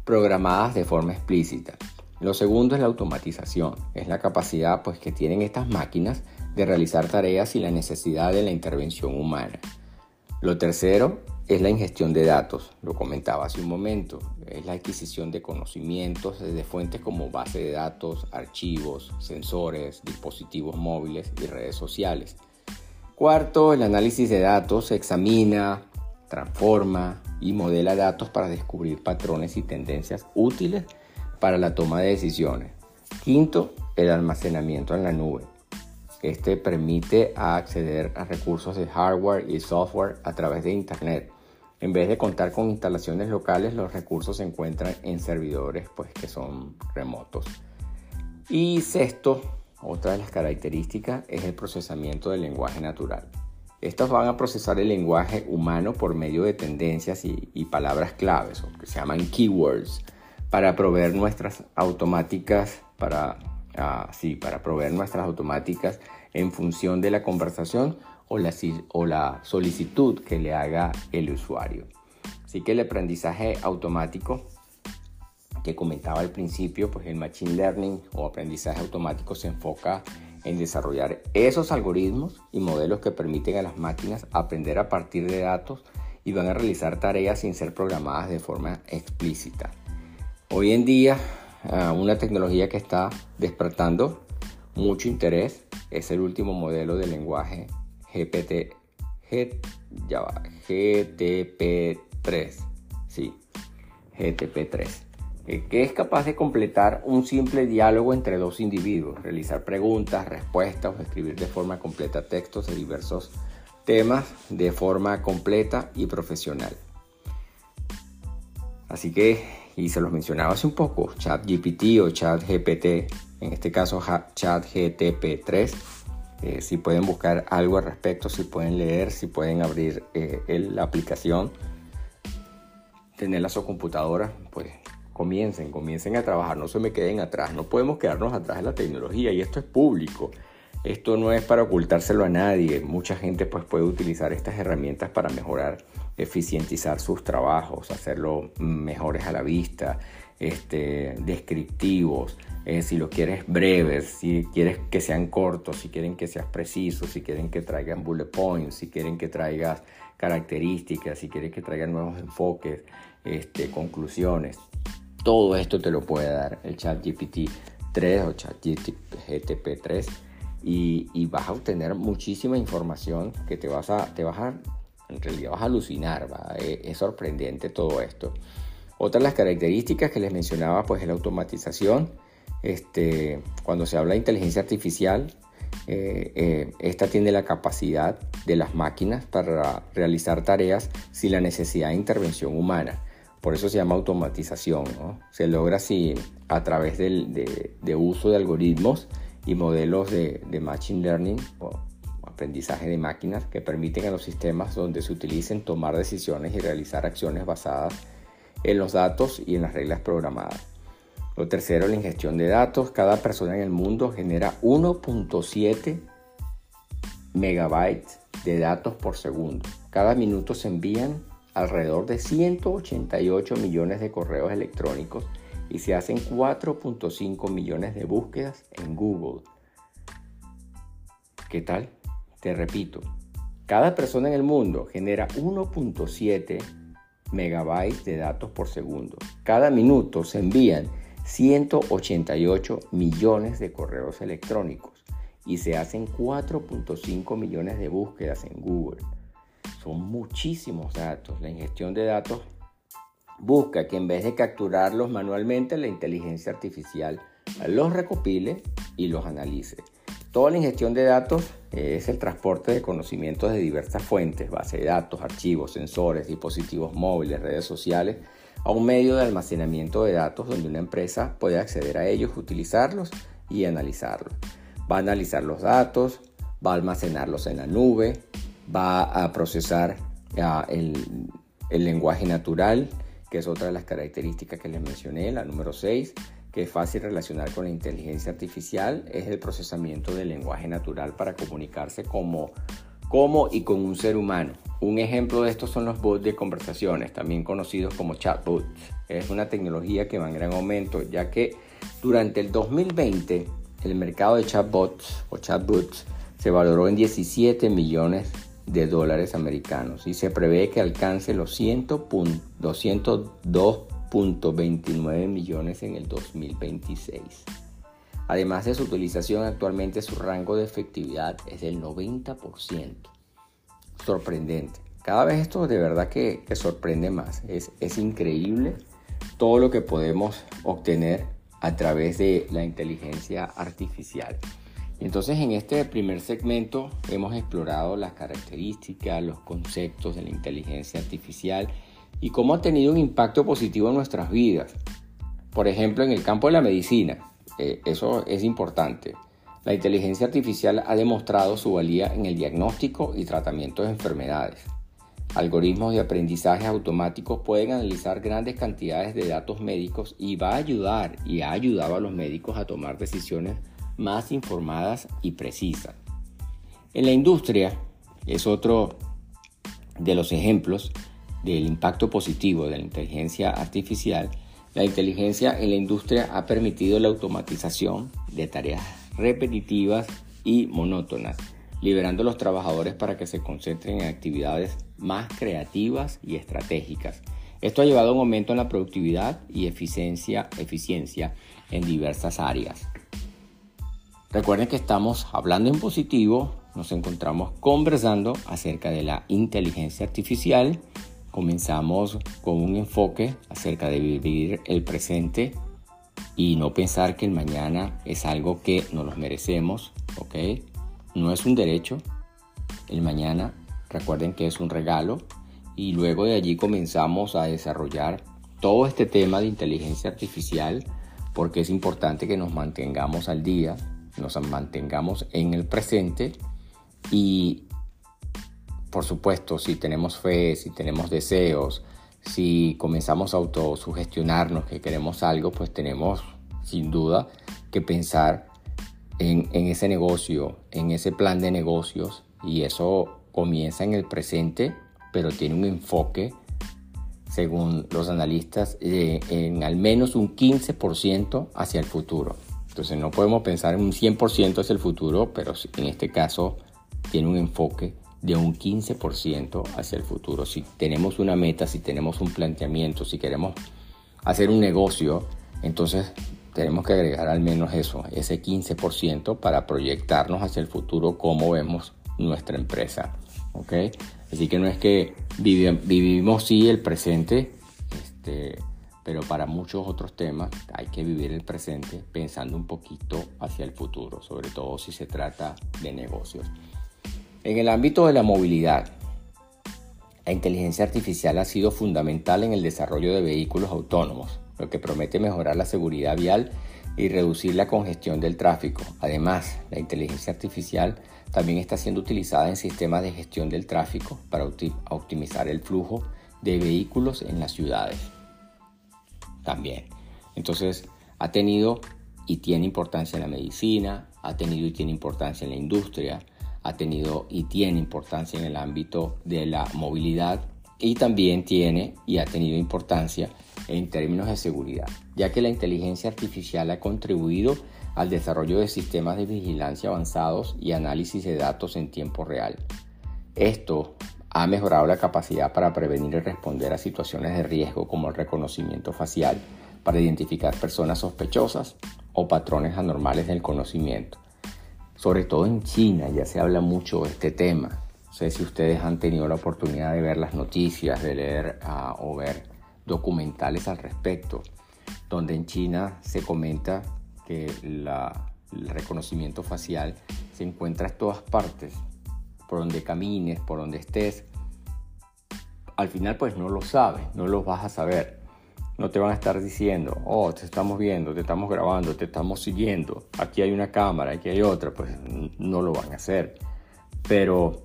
programadas de forma explícita. Lo segundo es la automatización, es la capacidad pues, que tienen estas máquinas de realizar tareas sin la necesidad de la intervención humana. Lo tercero es la ingestión de datos, lo comentaba hace un momento, es la adquisición de conocimientos desde fuentes como base de datos, archivos, sensores, dispositivos móviles y redes sociales. Cuarto, el análisis de datos examina, transforma y modela datos para descubrir patrones y tendencias útiles para la toma de decisiones. Quinto, el almacenamiento en la nube. Este permite acceder a recursos de hardware y software a través de Internet. En vez de contar con instalaciones locales, los recursos se encuentran en servidores pues, que son remotos. Y sexto, otra de las características es el procesamiento del lenguaje natural. Estos van a procesar el lenguaje humano por medio de tendencias y, palabras claves, que se llaman keywords, para proveer nuestras automáticas, para, ah, para proveer nuestras automáticas en función de la conversación o la, o la solicitud que le haga el usuario. Así que el aprendizaje automático que comentaba al principio, pues el Machine Learning o aprendizaje automático se enfoca en desarrollar esos algoritmos y modelos que permiten a las máquinas aprender a partir de datos y van a realizar tareas sin ser programadas de forma explícita. Hoy en día, ah, una tecnología que está despertando mucho interés es el último modelo de lenguaje GPT, GTP3, sí, GTP3, eh, que es capaz de completar un simple diálogo entre dos individuos, realizar preguntas, respuestas o escribir de forma completa textos de diversos temas de forma completa y profesional. Así que, y se los mencionaba hace un poco, ChatGPT o ChatGPT, en este caso ChatGTP3, eh, si pueden buscar algo al respecto, si pueden leer, si pueden abrir eh, la aplicación, tenerla a su computadora, pues comiencen, comiencen a trabajar, no se me queden atrás, no podemos quedarnos atrás de la tecnología y esto es público. Esto no es para ocultárselo a nadie. Mucha gente pues, puede utilizar estas herramientas para mejorar, eficientizar sus trabajos, hacerlo mejores a la vista, este, descriptivos, eh, si lo quieres breves, si quieres que sean cortos, si quieren que seas preciso, si quieren que traigan bullet points, si quieren que traigas características, si quieren que traigan nuevos enfoques, este, conclusiones. Todo esto te lo puede dar el chat GPT 3 o chat GTP 3 y, vas a obtener muchísima información que te vas a, te vas a en realidad vas a alucinar, eh, Es, sorprendente todo esto. Otra de las características que les mencionaba pues es la automatización. Este, cuando se habla de inteligencia artificial, eh, eh, esta tiene la capacidad de las máquinas para realizar tareas sin la necesidad de intervención humana. Por eso se llama automatización. Se logra así a través de, de uso de algoritmos y modelos de, Machine Learning o aprendizaje de máquinas que permiten a los sistemas donde se utilicen tomar decisiones y realizar acciones basadas en los datos y en las reglas programadas. Lo tercero, la ingestión de datos. Cada persona en el mundo genera 1.7 megabytes de datos por segundo. Cada minuto se envían alrededor de 188 millones de correos electrónicos y se hacen 4.5 millones de búsquedas en Google. ¿Qué tal? Te repito, cada persona en el mundo genera 1.7 megabytes de datos por segundo. Cada minuto se envían 188 millones de correos electrónicos y se hacen 4.5 millones de búsquedas en Google. Son muchísimos datos. La ingestión de datos busca que en vez de capturarlos manualmente, la inteligencia artificial los recopile y los analice. Toda la ingestión de datos es el transporte de conocimientos de diversas fuentes, base de datos, archivos, sensores, dispositivos móviles, redes sociales, a un medio de almacenamiento de datos donde una empresa puede acceder a ellos, utilizarlos y analizarlos. Va a analizar los datos, va a almacenarlos en la nube, va a procesar ah, el, lenguaje natural, que es otra de las características que les mencioné, la número 6, que es fácil relacionar con la inteligencia artificial, es el procesamiento del lenguaje natural para comunicarse como, como y con un ser humano. Un ejemplo de esto son los bots de conversaciones, también conocidos como chatbots. Es una tecnología que va en gran aumento, ya que durante el 2020 el mercado de chatbots o chatbots se valoró en 17 millones de dólares americanos y se prevé que alcance los 202.29 millones en el 2026. Además de su utilización, actualmente su rango de efectividad es del 90%. Sorprendente. Cada vez esto de verdad que, sorprende más. Es, es increíble todo lo que podemos obtener a través de la inteligencia artificial. Entonces en este primer segmento hemos explorado las características, los conceptos de la inteligencia artificial y cómo ha tenido un impacto positivo en nuestras vidas. Por ejemplo, en el campo de la medicina, eh, eso es importante. La inteligencia artificial ha demostrado su valía en el diagnóstico y tratamiento de enfermedades. Algoritmos de aprendizaje automáticos pueden analizar grandes cantidades de datos médicos y va a ayudar y ha ayudado a los médicos a tomar decisiones más informadas y precisas. En la industria es otro de los ejemplos del impacto positivo de la inteligencia artificial, La inteligencia en la industria ha permitido la automatización de tareas repetitivas y monótonas, liberando a los trabajadores para que se concentren en actividades más creativas y estratégicas. Esto ha llevado a un aumento en la productividad y eficiencia, en diversas áreas. Recuerden que estamos hablando en positivo, nos encontramos conversando acerca de la inteligencia artificial. Comenzamos con un enfoque acerca de vivir el presente y no pensar que el mañana es algo que no nos merecemos, ¿ok? No es un derecho. El mañana, recuerden que es un regalo y luego de allí comenzamos a desarrollar todo este tema de inteligencia artificial porque es importante que nos mantengamos al día nos mantengamos en el presente y por supuesto si tenemos fe, si tenemos deseos, si comenzamos a autosugestionarnos que queremos algo, pues tenemos sin duda que pensar en, ese negocio, en ese plan de negocios y eso comienza en el presente, pero tiene un enfoque según los analistas, eh, en al menos un 15% hacia el futuro. Entonces no podemos pensar en un 100% hacia el futuro, pero en este caso tiene un enfoque de un 15% hacia el futuro. Si tenemos una meta, si tenemos un planteamiento, si queremos hacer un negocio, entonces tenemos que agregar al menos eso, ese 15% para proyectarnos hacia el futuro cómo vemos nuestra empresa. ¿ok? Así que no es que vivimos sí el presente, este, pero para muchos otros temas hay que vivir el presente pensando un poquito hacia el futuro, sobre todo si se trata de negocios. En el ámbito de la movilidad, la inteligencia artificial ha sido fundamental en el desarrollo de vehículos autónomos, lo que promete mejorar la seguridad vial y reducir la congestión del tráfico. Además, la inteligencia artificial también está siendo utilizada en sistemas de gestión del tráfico para optimizar el flujo de vehículos en las ciudades también. Entonces, ha tenido y tiene importancia en la medicina, ha tenido y tiene importancia en la industria, ha tenido y tiene importancia en el ámbito de la movilidad y también tiene y ha tenido importancia en términos de seguridad, ya que la inteligencia artificial ha contribuido al desarrollo de sistemas de vigilancia avanzados y análisis de datos en tiempo real. Esto ha mejorado la capacidad para prevenir y responder a situaciones de riesgo como el reconocimiento facial para identificar personas sospechosas o patrones anormales del conocimiento. Sobre todo en China ya se habla mucho de este tema. No sé si ustedes han tenido la oportunidad de ver las noticias, de leer ah, o ver documentales al respecto, donde en China se comenta que el reconocimiento facial se encuentra en todas partes, por donde camines, por donde estés, al final pues no lo sabes, no lo vas a saber. No te van a estar diciendo, oh, te estamos viendo, te estamos grabando, te estamos siguiendo, aquí hay una cámara, aquí hay otra, pues no lo van a hacer. Pero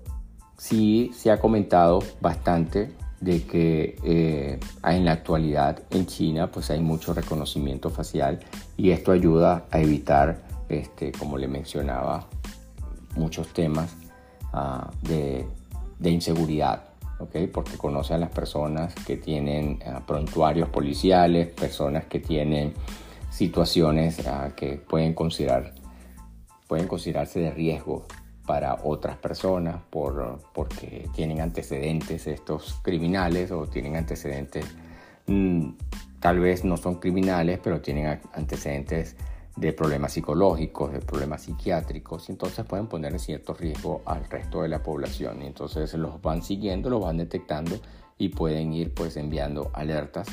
sí se ha comentado bastante de que eh, en la actualidad en China pues hay mucho reconocimiento facial y esto ayuda a evitar, este, como le mencionaba, muchos temas Ah, de, inseguridad, porque conoce a las personas que tienen ah, prontuarios policiales, personas que tienen situaciones ah, que pueden, considerar, pueden considerarse de riesgo para otras personas por, porque tienen antecedentes estos criminales o tienen antecedentes, mm, tal vez no son criminales, pero tienen antecedentes de problemas psicológicos, de problemas psiquiátricos, y entonces pueden poner en cierto riesgo al resto de la población. Y entonces los van siguiendo, los van detectando y pueden ir pues enviando alertas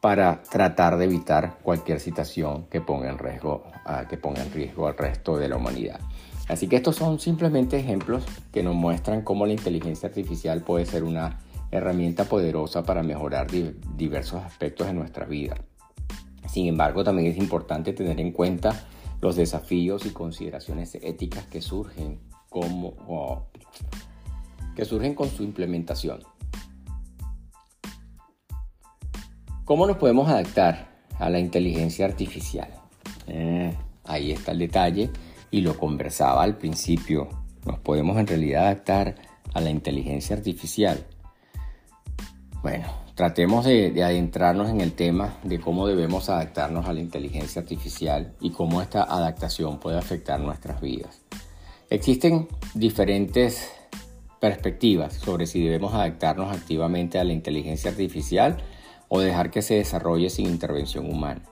para tratar de evitar cualquier situación que ponga en riesgo, que ponga en riesgo al resto de la humanidad. Así que estos son simplemente ejemplos que nos muestran cómo la inteligencia artificial puede ser una herramienta poderosa para mejorar diversos aspectos de nuestra vida. Sin embargo, también es importante tener en cuenta los desafíos y consideraciones éticas que surgen, como, que surgen con su implementación. ¿Cómo nos podemos adaptar a la inteligencia artificial? Eh, ahí está el detalle y lo conversaba al principio. Nos podemos en realidad adaptar a la inteligencia artificial. Bueno, tratemos de, adentrarnos en el tema de cómo debemos adaptarnos a la inteligencia artificial y cómo esta adaptación puede afectar nuestras vidas. Existen diferentes perspectivas sobre si debemos adaptarnos activamente a la inteligencia artificial o dejar que se desarrolle sin intervención humana.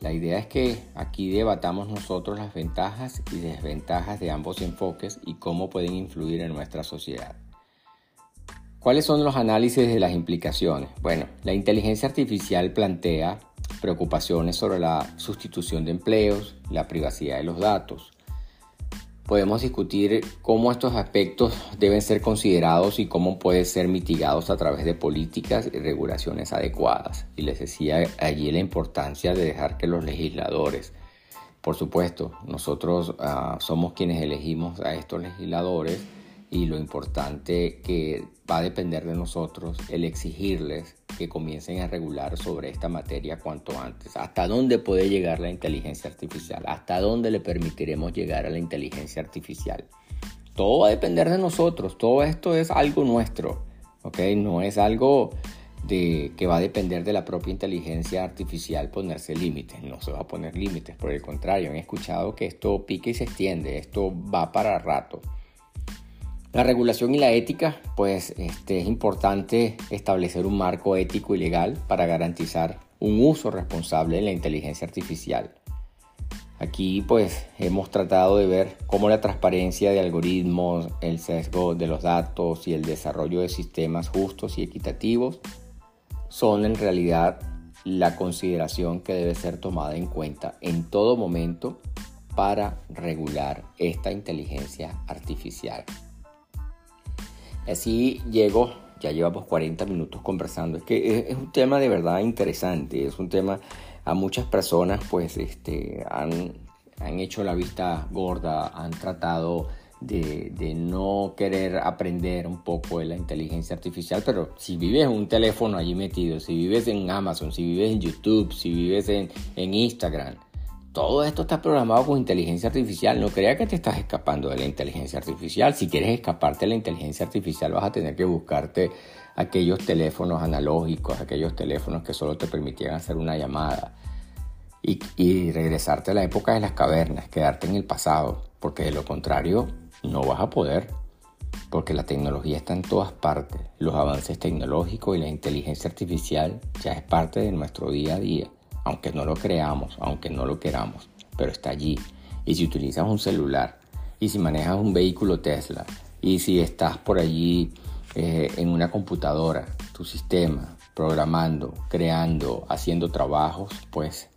La idea es que aquí debatamos nosotros las ventajas y desventajas de ambos enfoques y cómo pueden influir en nuestra sociedad. ¿Cuáles son los análisis de las implicaciones? Bueno, la inteligencia artificial plantea preocupaciones sobre la sustitución de empleos, la privacidad de los datos. Podemos discutir cómo estos aspectos deben ser considerados y cómo pueden ser mitigados a través de políticas y regulaciones adecuadas. Y les decía allí la importancia de dejar que los legisladores, por supuesto, nosotros uh, somos quienes elegimos a estos legisladores, y lo importante que va a depender de nosotros el exigirles que comiencen a regular sobre esta materia cuanto antes. ¿Hasta dónde puede llegar la inteligencia artificial? ¿Hasta dónde le permitiremos llegar a la inteligencia artificial? Todo va a depender de nosotros. Todo esto es algo nuestro. ¿ok? No es algo de, que va a depender de la propia inteligencia artificial ponerse límites. No se va a poner límites. Por el contrario, han escuchado que esto pique y se extiende. Esto va para rato. La regulación y la ética, pues este, es importante establecer un marco ético y legal para garantizar un uso responsable de la inteligencia artificial. Aquí pues hemos tratado de ver cómo la transparencia de algoritmos, el sesgo de los datos y el desarrollo de sistemas justos y equitativos son en realidad la consideración que debe ser tomada en cuenta en todo momento para regular esta inteligencia artificial. Así llego, ya llevamos 40 minutos conversando. Es que es, un tema de verdad interesante, es un tema a muchas personas pues este, han, hecho la vista gorda, han tratado de, no querer aprender un poco de la inteligencia artificial, pero si vives un teléfono allí metido, si vives en Amazon, si vives en YouTube, si vives en Instagram, todo esto está programado con inteligencia artificial. No crea que te estás escapando de la inteligencia artificial. Si quieres escaparte de la inteligencia artificial, vas a tener que buscarte aquellos teléfonos analógicos, aquellos teléfonos que solo te permitían hacer una llamada. Y, y regresarte a la época de las cavernas, quedarte en el pasado, porque de lo contrario no vas a poder, porque la tecnología está en todas partes. Los avances tecnológicos y la inteligencia artificial ya es parte de nuestro día a día aunque no lo creamos, aunque no lo queramos, pero está allí. Y si utilizas un celular, y si manejas un vehículo Tesla, y si estás por allí eh, en una computadora, tu sistema, programando, creando, haciendo trabajos, pues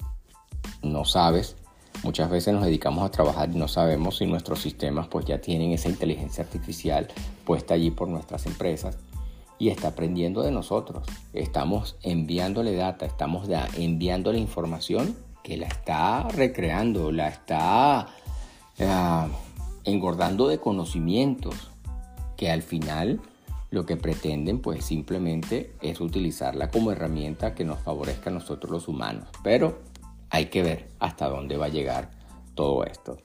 no sabes. Muchas veces nos dedicamos a trabajar y no sabemos si nuestros sistemas pues ya tienen esa inteligencia artificial puesta allí por nuestras empresas y está aprendiendo de nosotros. Estamos enviándole data, estamos enviándole información que la está recreando, la está ah, engordando de conocimientos que al final lo que pretenden pues simplemente es utilizarla como herramienta que nos favorezca a nosotros los humanos. Pero hay que ver hasta dónde va a llegar todo esto.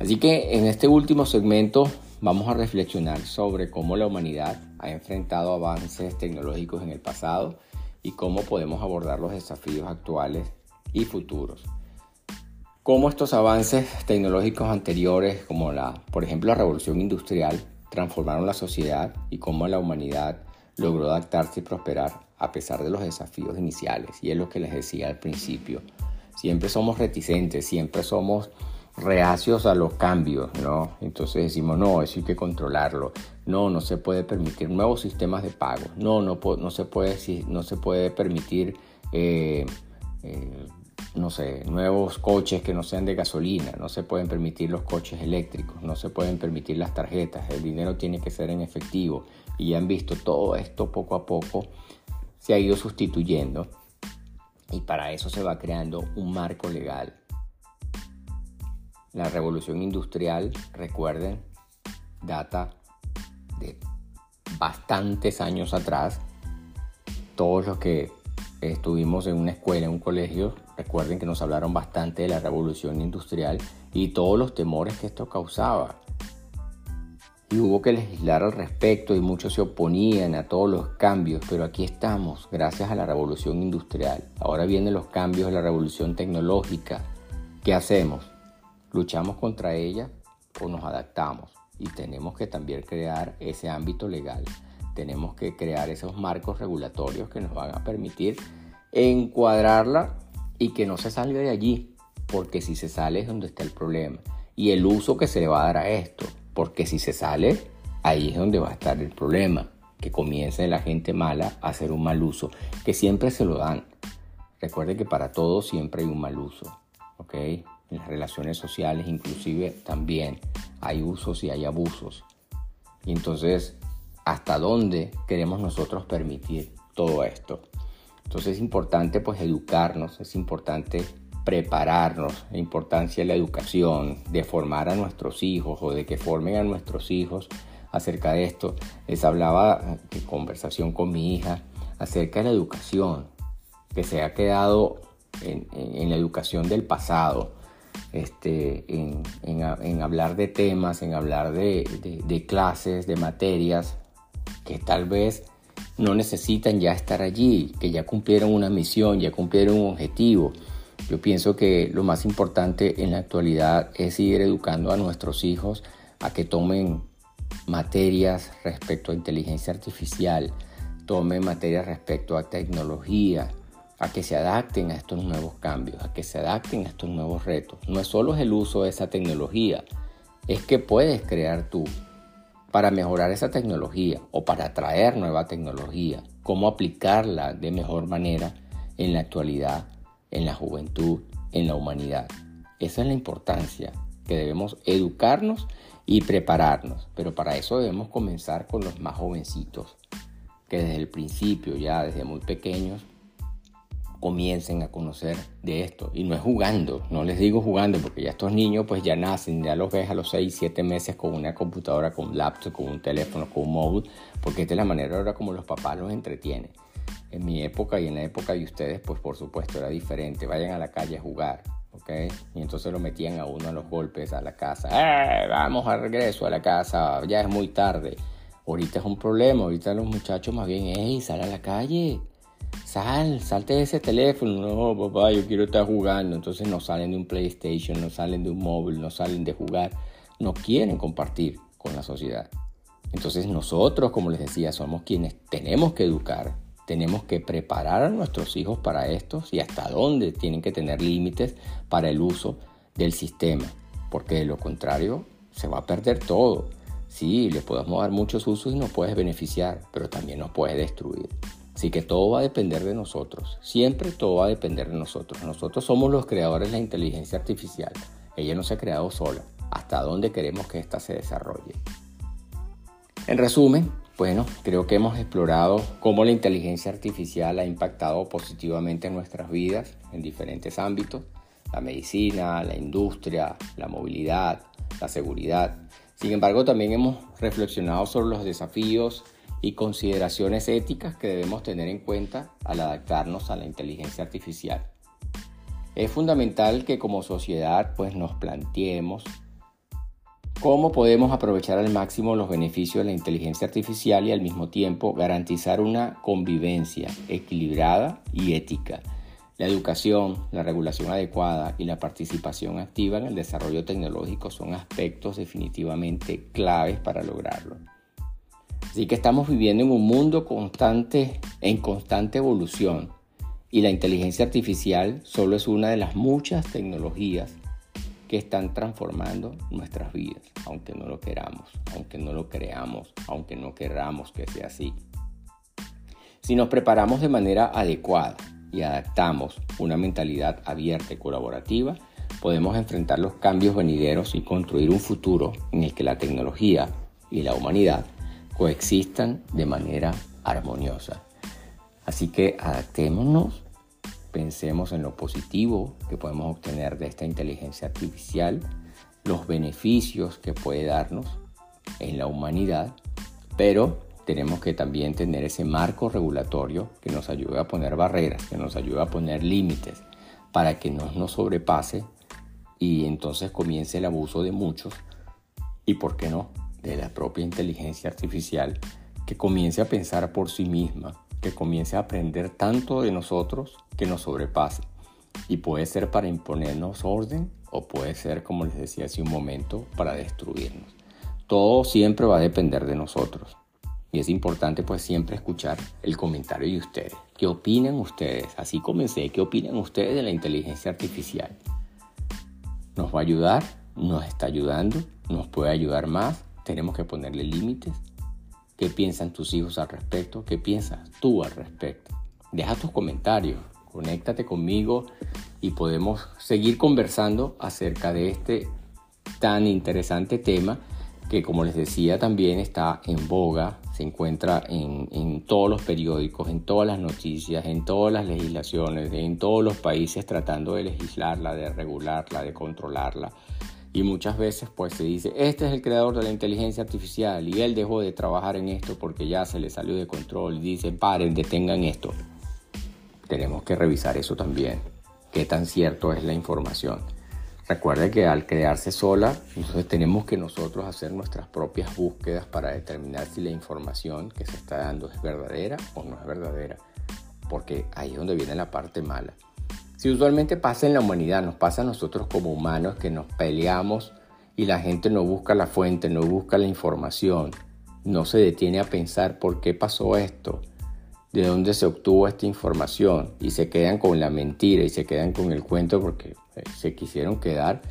Así que en este último segmento vamos a reflexionar sobre cómo la humanidad ha enfrentado avances tecnológicos en el pasado y cómo podemos abordar los desafíos actuales y futuros. Cómo estos avances tecnológicos anteriores, como la, por ejemplo, la revolución industrial, transformaron la sociedad y cómo la humanidad logró adaptarse y prosperar a pesar de los desafíos iniciales. Y es lo que les decía al principio. Siempre somos reticentes, siempre somos reacios a los cambios, ¿no? Entonces decimos, no, eso hay que controlarlo. No, no se puede permitir nuevos sistemas de pago. No, no, se, puede, no se puede permitir, eh, eh, no sé, nuevos coches que no sean de gasolina. No se pueden permitir los coches eléctricos. No se pueden permitir las tarjetas. El dinero tiene que ser en efectivo. Y ya han visto todo esto poco a poco se ha ido sustituyendo. Y para eso se va creando un marco legal la revolución industrial, recuerden, data de bastantes años atrás. Todos los que estuvimos en una escuela, en un colegio, recuerden que nos hablaron bastante de la revolución industrial y todos los temores que esto causaba. y hubo que legislar al respecto y muchos se oponían a todos los cambios, pero aquí estamos gracias a la revolución industrial. Ahora vienen los cambios de la revolución tecnológica. ¿Qué hacemos? ¿Luchamos contra ella o nos adaptamos? Y tenemos que también crear ese ámbito legal. Tenemos que crear esos marcos regulatorios que nos van a permitir encuadrarla y que no se salga de allí, porque si se sale es donde está el problema. Y el uso que se le va a dar a esto, porque si se sale, ahí es donde va a estar el problema, que comience la gente mala a hacer un mal uso, que siempre se lo dan. Recuerde que para todo siempre hay un mal uso, ¿ok? En las relaciones sociales inclusive también hay usos y hay abusos. Y entonces, ¿hasta dónde queremos nosotros permitir todo esto? Entonces es importante pues educarnos, es importante prepararnos, la importancia de la educación, de formar a nuestros hijos o de que formen a nuestros hijos acerca de esto. Les hablaba de conversación con mi hija acerca de la educación, que se ha quedado en, la educación del pasado, este, en, hablar de temas, en hablar de clases, de materias, que tal vez no necesitan ya estar allí, que ya cumplieron una misión, ya cumplieron un objetivo. Yo pienso que lo más importante en la actualidad es seguir educando a nuestros hijos a que tomen materias respecto a inteligencia artificial, tomen materias respecto a tecnología, a que se adapten a estos nuevos cambios, a que se adapten a estos nuevos retos. No es solo el uso de esa tecnología, es que puedes crear tú para mejorar esa tecnología o para atraer nueva tecnología, cómo aplicarla de mejor manera en la actualidad en la juventud, en la humanidad. Esa es la importancia, que debemos educarnos y prepararnos, pero para eso debemos comenzar con los más jovencitos, que desde el principio, ya desde muy pequeños, comiencen a conocer de esto. Y no es jugando, no les digo jugando, porque ya estos niños pues ya nacen, ya los ves a los 6, 7 meses con una computadora, con un laptop, con un teléfono, con un móvil, porque esta es la manera ahora como los papás los entretienen. En mi época y en la época de ustedes, pues por supuesto era diferente. Vayan a la calle a jugar, ¿ok? Y entonces lo metían a uno a los golpes a la casa. ¡Eh! Vamos al regreso a la casa, ya es muy tarde. Ahorita es un problema, ahorita los muchachos más bien, ¡ey, sal a la calle! Sal, salte de ese teléfono. No, papá, yo quiero estar jugando. Entonces no salen de un PlayStation, no salen de un móvil, no salen de jugar. No quieren compartir con la sociedad. Entonces nosotros, como les decía, somos quienes tenemos que educar tenemos que preparar a nuestros hijos para esto y hasta dónde tienen que tener límites para el uso del sistema, porque de lo contrario se va a perder todo. Sí, le podemos dar muchos usos y nos puedes beneficiar, pero también nos puede destruir. Así que todo va a depender de nosotros. Siempre todo va a depender de nosotros. Nosotros somos los creadores de la inteligencia artificial. Ella no se ha creado sola. ¿Hasta dónde queremos que ésta se desarrolle? En resumen, bueno, creo que hemos explorado cómo la inteligencia artificial ha impactado positivamente en nuestras vidas en diferentes ámbitos, la medicina, la industria, la movilidad, la seguridad. Sin embargo, también hemos reflexionado sobre los desafíos y consideraciones éticas que debemos tener en cuenta al adaptarnos a la inteligencia artificial. Es fundamental que como sociedad pues nos planteemos ¿Cómo podemos aprovechar al máximo los beneficios de la inteligencia artificial y al mismo tiempo garantizar una convivencia equilibrada y ética? La educación, la regulación adecuada y la participación activa en el desarrollo tecnológico son aspectos definitivamente claves para lograrlo. Así que estamos viviendo en un mundo constante, en constante evolución y la inteligencia artificial solo es una de las muchas tecnologías que están transformando nuestras vidas, aunque no lo queramos, aunque no lo creamos, aunque no queramos que sea así. Si nos preparamos de manera adecuada y adaptamos una mentalidad abierta y colaborativa, podemos enfrentar los cambios venideros y construir un futuro en el que la tecnología y la humanidad coexistan de manera armoniosa. Así que adaptémonos pensemos en lo positivo que podemos obtener de esta inteligencia artificial, los beneficios que puede darnos en la humanidad, pero tenemos que también tener ese marco regulatorio que nos ayude a poner barreras, que nos ayude a poner límites para que no nos sobrepase y entonces comience el abuso de muchos y, ¿por qué no?, de la propia inteligencia artificial que comience a pensar por sí misma, que comience a aprender tanto de nosotros que nos sobrepase. Y puede ser para imponernos orden o puede ser, como les decía hace un momento, para destruirnos. Todo siempre va a depender de nosotros. Y es importante pues siempre escuchar el comentario de ustedes. ¿Qué opinan ustedes? Así comencé. ¿Qué opinan ustedes de la inteligencia artificial? ¿Nos va a ayudar? ¿Nos está ayudando? ¿Nos puede ayudar más? ¿Tenemos que ponerle límites? ¿Qué piensan tus hijos al respecto? ¿Qué piensas tú al respecto? Deja tus comentarios, conéctate conmigo y podemos seguir conversando acerca de este tan interesante tema que como les decía también está en boga, se encuentra en, en, todos los periódicos, en todas las noticias, en todas las legislaciones, en todos los países tratando de legislarla, de regularla, de controlarla. Y muchas veces pues se dice, este es el creador de la inteligencia artificial y él dejó de trabajar en esto porque ya se le salió de control. Y dice, paren, detengan esto. Tenemos que revisar eso también. ¿Qué tan cierto es la información? Recuerde que al crearse sola, entonces tenemos que nosotros hacer nuestras propias búsquedas para determinar si la información que se está dando es verdadera o no es verdadera. Porque ahí es donde viene la parte mala. Si usualmente pasa en la humanidad, nos pasa a nosotros como humanos que nos peleamos y la gente no busca la fuente, no busca la información, no se detiene a pensar por qué pasó esto, de dónde se obtuvo esta información y se quedan con la mentira y se quedan con el cuento porque eh, se quisieron quedar.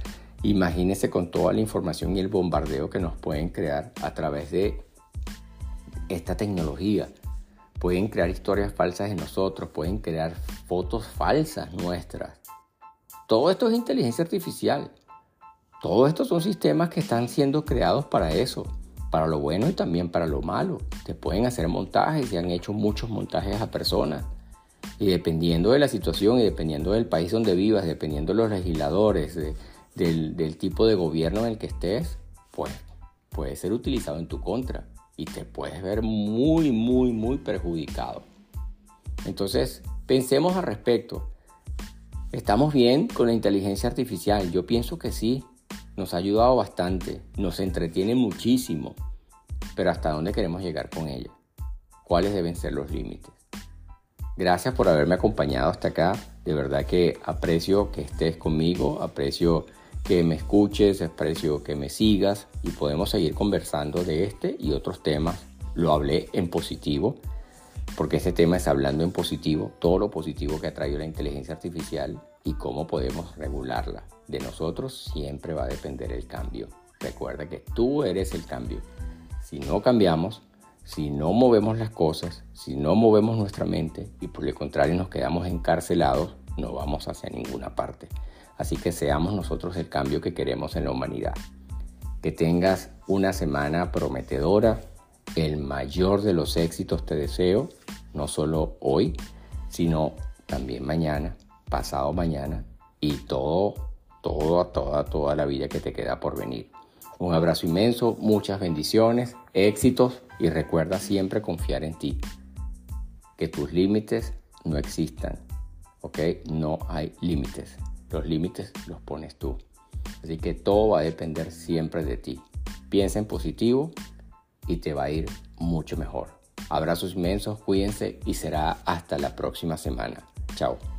Imagínense con toda la información y el bombardeo que nos pueden crear a través de esta tecnología pueden crear historias falsas de nosotros, pueden crear fotos falsas nuestras. Todo esto es inteligencia artificial. Todo esto son sistemas que están siendo creados para eso, para lo bueno y también para lo malo. Te pueden hacer montajes y han hecho muchos montajes a personas. Y dependiendo de la situación y dependiendo del país donde vivas, dependiendo de los legisladores, del, del tipo de gobierno en el que estés, pues puede ser utilizado en tu contra y te puedes ver muy, muy, muy perjudicado. Entonces, pensemos al respecto. ¿Estamos bien con la inteligencia artificial? Yo pienso que sí. Nos ha ayudado bastante, nos entretiene muchísimo. Pero ¿hasta dónde queremos llegar con ella? ¿Cuáles deben ser los límites? Gracias por haberme acompañado hasta acá. De verdad que aprecio que estés conmigo, aprecio que me escuches, aprecio que me sigas y podemos seguir conversando de este y otros temas. Lo hablé en positivo, porque este tema es hablando en positivo, todo lo positivo que ha traído la inteligencia artificial y cómo podemos regularla. De nosotros siempre va a depender el cambio. Recuerda que tú eres el cambio. Si no cambiamos, si no movemos las cosas, si no movemos nuestra mente y por el contrario nos quedamos encarcelados, no vamos hacia ninguna parte. Así que seamos nosotros el cambio que queremos en la humanidad. Que tengas una semana prometedora, el mayor de los éxitos te deseo, no solo hoy, sino también mañana, pasado mañana y todo, todo, toda, toda la vida que te queda por venir. Un abrazo inmenso, muchas bendiciones, éxitos y recuerda siempre confiar en ti. Que tus límites no existan, ¿ok? No hay límites. Los límites los pones tú. Así que todo va a depender siempre de ti. Piensa en positivo y te va a ir mucho mejor. Abrazos inmensos, cuídense y será hasta la próxima semana. Chao.